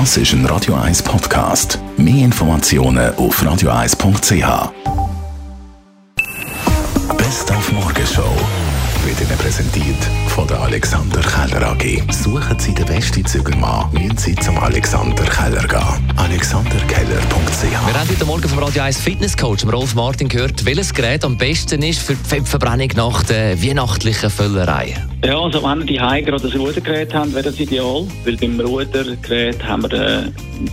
Das ist ein Radio 1 Podcast. Mehr Informationen auf radio1.ch. Best auf Morgenshow wird Ihnen präsentiert von der Alexander Keller AG. Suchen Sie den besten Zügelmann, müssen Sie zum Alexander Keller gehen. AlexanderKeller.ch Wir haben heute Morgen vom Radio 1 Fitnesscoach Rolf Martin gehört, welches Gerät am besten ist für die Fettverbrennung nach der weihnachtlichen Völlerei. Ja, also wenn die Hause gerade ein Rudergerät haben, wäre das ideal, weil beim Rudergerät haben wir äh,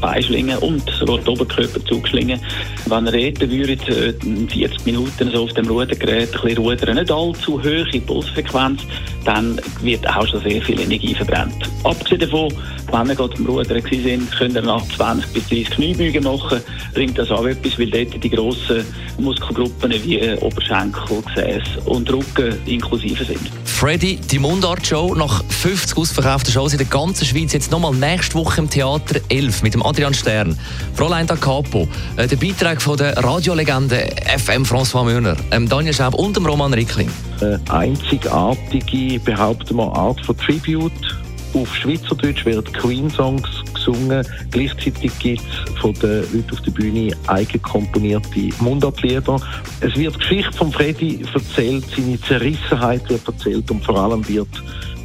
Beischlingen und sogar die Oberkörperzugschlingen. Wenn ihr reden würdet, äh, 40 Minuten so auf dem Rudergerät ein bisschen rudern, nicht allzu hohe Pulsfrequenz, dann wird auch schon sehr viel Energie verbrannt. Abgesehen davon, wenn wir gerade am Rudern sind, könnt ihr nach 20 bis 30 Kniebeugen machen, bringt das auch etwas, weil dort die grossen Muskelgruppen wie Oberschenkel, Gesäß und Rücken inklusive sind. Freddy, die Mundart-Show nach 50 ausverkauften Shows in der ganzen Schweiz, jetzt nochmal nächste Woche im Theater 11 mit dem Adrian Stern, Fräulein da Capo, äh, der Beitrag von der Radiolegende FM François Mürner, ähm, Daniel Schaub und dem Roman Rickling. Eine einzigartige, behaupten wir, Art von Tribute. Auf Schweizerdeutsch werden Queen-Songs gesungen. Gleichzeitig gibt es von den Leuten auf der Bühne eigenkomponierte Mundartlieder. Es wird die Geschichte von Freddy erzählt, seine Zerrissenheit wird erzählt und vor allem wird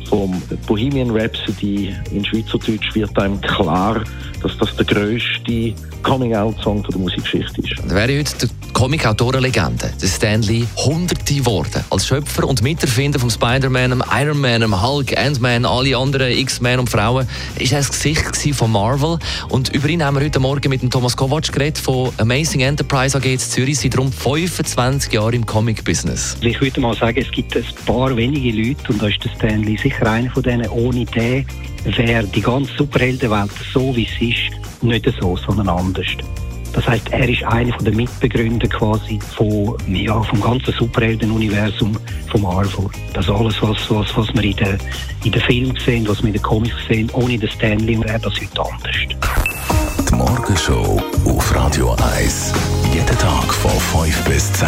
vom Bohemian Rhapsody in Schweizerdeutsch wird einem klar, dass das der grösste Coming-out-Song der Musikgeschichte ist. Da wäre heute der Comic-Autorenlegende, der Stanley, Hunderte geworden. Als Schöpfer und Miterfinder von Spider-Man, Iron Man, Hulk, Ant-Man, alle anderen X-Men und Frauen, ist er das Gesicht von Marvel. Und über ihn haben wir heute Morgen mit dem Thomas Kovac geredet von Amazing Enterprise AG in Zürich. Sie darum 25 Jahre im Comic-Business. Ich würde mal sagen, es gibt ein paar wenige Leute, und da ist der Stanley sicher einer von denen, ohne den wäre die ganze Superheldenwelt so, wie sie ist, nicht so, sondern anders. Das heißt, er ist einer der Mitbegründer quasi von, ja, vom ganzen Superhelden-Universum von Marvel. Das alles, was, was, was wir in den, in den Filmen sehen, was wir in den Comics sehen, ohne den Stanley wäre das heute anders. Die Morgenshow auf Radio 1. Jeden Tag von 5 bis 10.